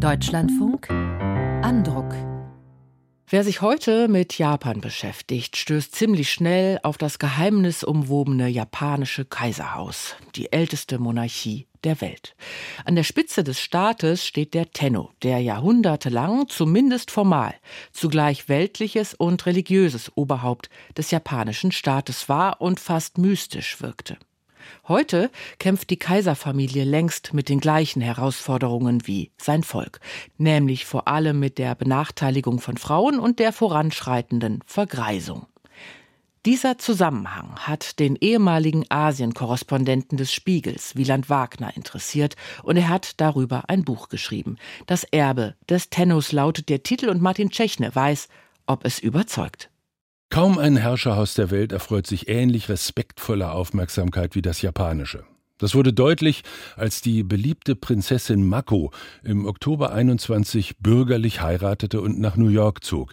Deutschlandfunk Andruck Wer sich heute mit Japan beschäftigt, stößt ziemlich schnell auf das geheimnisumwobene japanische Kaiserhaus, die älteste Monarchie der Welt. An der Spitze des Staates steht der Tenno, der jahrhundertelang, zumindest formal, zugleich weltliches und religiöses Oberhaupt des japanischen Staates war und fast mystisch wirkte. Heute kämpft die Kaiserfamilie längst mit den gleichen Herausforderungen wie sein Volk, nämlich vor allem mit der Benachteiligung von Frauen und der voranschreitenden Vergreisung. Dieser Zusammenhang hat den ehemaligen Asienkorrespondenten des Spiegels, Wieland Wagner, interessiert und er hat darüber ein Buch geschrieben. Das Erbe des Tennos lautet der Titel und Martin Tschechne weiß, ob es überzeugt. Kaum ein Herrscherhaus der Welt erfreut sich ähnlich respektvoller Aufmerksamkeit wie das japanische. Das wurde deutlich, als die beliebte Prinzessin Mako im Oktober 21 bürgerlich heiratete und nach New York zog.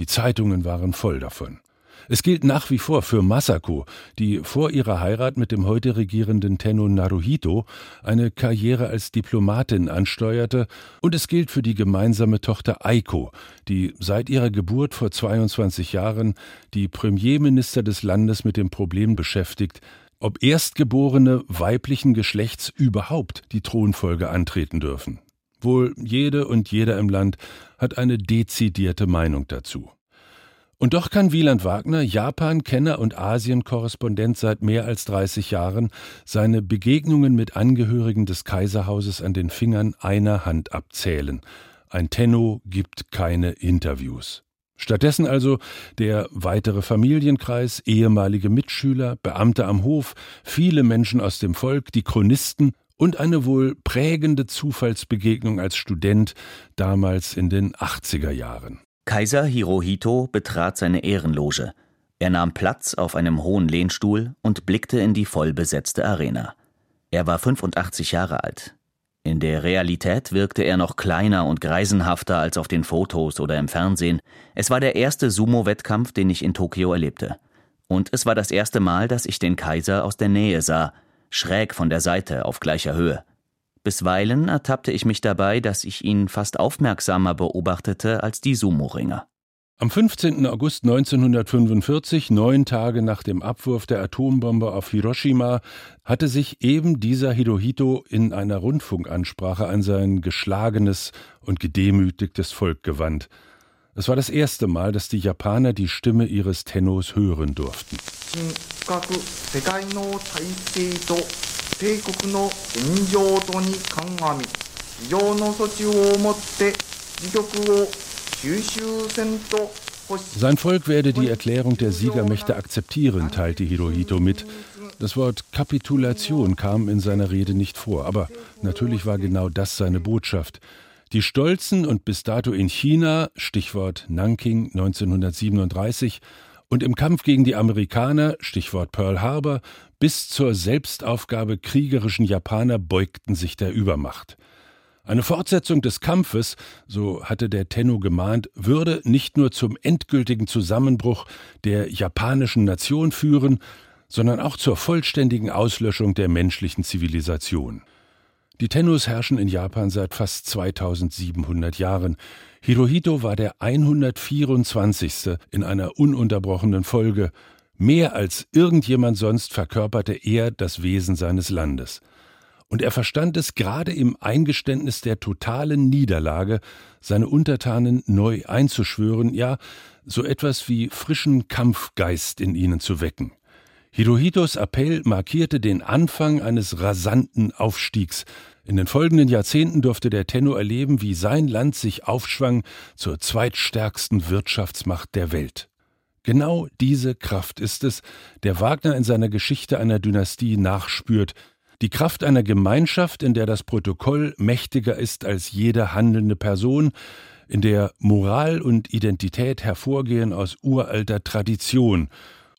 Die Zeitungen waren voll davon. Es gilt nach wie vor für Masako, die vor ihrer Heirat mit dem heute regierenden Tenno Naruhito eine Karriere als Diplomatin ansteuerte, und es gilt für die gemeinsame Tochter Aiko, die seit ihrer Geburt vor 22 Jahren die Premierminister des Landes mit dem Problem beschäftigt, ob Erstgeborene weiblichen Geschlechts überhaupt die Thronfolge antreten dürfen. Wohl jede und jeder im Land hat eine dezidierte Meinung dazu. Und doch kann Wieland Wagner, Japan-Kenner und Asien-Korrespondent seit mehr als 30 Jahren, seine Begegnungen mit Angehörigen des Kaiserhauses an den Fingern einer Hand abzählen. Ein Tenno gibt keine Interviews. Stattdessen also der weitere Familienkreis, ehemalige Mitschüler, Beamte am Hof, viele Menschen aus dem Volk, die Chronisten und eine wohl prägende Zufallsbegegnung als Student damals in den 80er Jahren. Kaiser Hirohito betrat seine Ehrenloge. Er nahm Platz auf einem hohen Lehnstuhl und blickte in die vollbesetzte Arena. Er war 85 Jahre alt. In der Realität wirkte er noch kleiner und greisenhafter als auf den Fotos oder im Fernsehen. Es war der erste Sumo-Wettkampf, den ich in Tokio erlebte. Und es war das erste Mal, dass ich den Kaiser aus der Nähe sah, schräg von der Seite auf gleicher Höhe. Bisweilen ertappte ich mich dabei, dass ich ihn fast aufmerksamer beobachtete als die Sumo-Ringer. Am 15. August 1945, neun Tage nach dem Abwurf der Atombombe auf Hiroshima, hatte sich eben dieser Hirohito in einer Rundfunkansprache an sein geschlagenes und gedemütigtes Volk gewandt. Es war das erste Mal, dass die Japaner die Stimme ihres Tennos hören durften. 帝国の現状とに鑑み非常の措置をもって自局を収集せんと Sein Volk werde die Erklärung der Siegermächte akzeptieren, teilte Hirohito mit. Das Wort Kapitulation kam in seiner Rede nicht vor, aber natürlich war genau das seine Botschaft. Die stolzen und bis dato in China, Stichwort Nanking 1937, und im Kampf gegen die Amerikaner, Stichwort Pearl Harbor, bis zur Selbstaufgabe kriegerischen Japaner beugten sich der Übermacht. Eine Fortsetzung des Kampfes, so hatte der Tenno gemahnt, würde nicht nur zum endgültigen Zusammenbruch der japanischen Nation führen, sondern auch zur vollständigen Auslöschung der menschlichen Zivilisation. Die Tennos herrschen in Japan seit fast 2700 Jahren. Hirohito war der 124. in einer ununterbrochenen Folge. Mehr als irgendjemand sonst verkörperte er das Wesen seines Landes. Und er verstand es gerade im Eingeständnis der totalen Niederlage, seine Untertanen neu einzuschwören, ja, so etwas wie frischen Kampfgeist in ihnen zu wecken. Hirohitos Appell markierte den Anfang eines rasanten Aufstiegs. In den folgenden Jahrzehnten durfte der Tenno erleben, wie sein Land sich aufschwang zur zweitstärksten Wirtschaftsmacht der Welt. Genau diese Kraft ist es, der Wagner in seiner Geschichte einer Dynastie nachspürt, die Kraft einer Gemeinschaft, in der das Protokoll mächtiger ist als jede handelnde Person, in der Moral und Identität hervorgehen aus uralter Tradition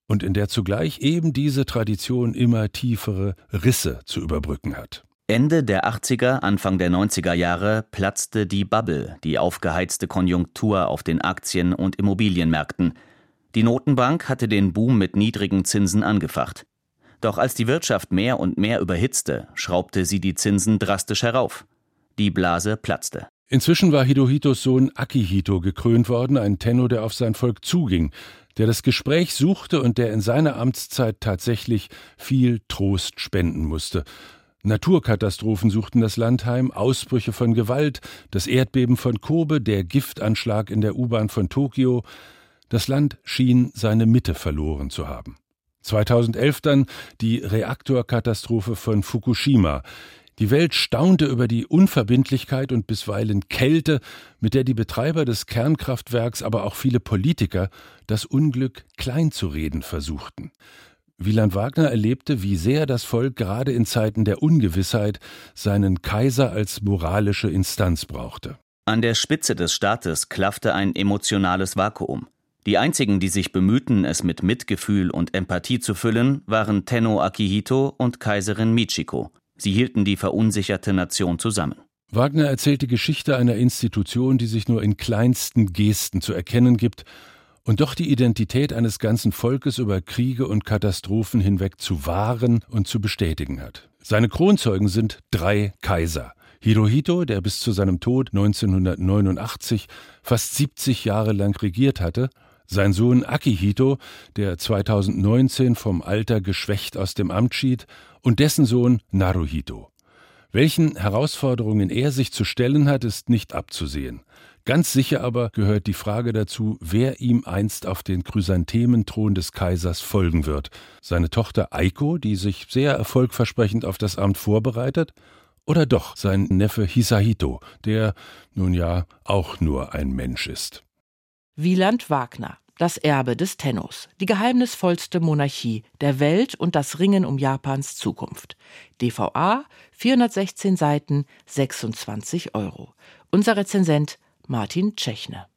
und in der zugleich eben diese Tradition immer tiefere Risse zu überbrücken hat. Ende der 80er, Anfang der 90er Jahre platzte die Bubble, die aufgeheizte Konjunktur auf den Aktien- und Immobilienmärkten. Die Notenbank hatte den Boom mit niedrigen Zinsen angefacht. Doch als die Wirtschaft mehr und mehr überhitzte, schraubte sie die Zinsen drastisch herauf. Die Blase platzte. Inzwischen war Hirohitos Sohn Akihito gekrönt worden, ein Tenno, der auf sein Volk zuging, der das Gespräch suchte und der in seiner Amtszeit tatsächlich viel Trost spenden musste. Naturkatastrophen suchten das Land heim, Ausbrüche von Gewalt, das Erdbeben von Kobe, der Giftanschlag in der U-Bahn von Tokio. Das Land schien seine Mitte verloren zu haben. 2011 dann die Reaktorkatastrophe von Fukushima. Die Welt staunte über die Unverbindlichkeit und bisweilen Kälte, mit der die Betreiber des Kernkraftwerks, aber auch viele Politiker das Unglück kleinzureden versuchten. Wieland Wagner erlebte, wie sehr das Volk gerade in Zeiten der Ungewissheit seinen Kaiser als moralische Instanz brauchte. An der Spitze des Staates klaffte ein emotionales Vakuum. Die einzigen, die sich bemühten, es mit Mitgefühl und Empathie zu füllen, waren Tenno Akihito und Kaiserin Michiko. Sie hielten die verunsicherte Nation zusammen. Wagner erzählt die Geschichte einer Institution, die sich nur in kleinsten Gesten zu erkennen gibt und doch die Identität eines ganzen Volkes über Kriege und Katastrophen hinweg zu wahren und zu bestätigen hat. Seine Kronzeugen sind drei Kaiser. Hirohito, der bis zu seinem Tod 1989 fast 70 Jahre lang regiert hatte, sein Sohn Akihito, der 2019 vom Alter geschwächt aus dem Amt schied, und dessen Sohn Naruhito. Welchen Herausforderungen er sich zu stellen hat, ist nicht abzusehen. Ganz sicher aber gehört die Frage dazu, wer ihm einst auf den Chrysanthementhron des Kaisers folgen wird. Seine Tochter Aiko, die sich sehr erfolgversprechend auf das Amt vorbereitet, oder doch sein Neffe Hisahito, der nun ja auch nur ein Mensch ist. Wieland Wagner das Erbe des Tennos, die geheimnisvollste Monarchie der Welt und das Ringen um Japans Zukunft. DVA, 416 Seiten, 26 Euro. Unser Rezensent Martin Tschechner.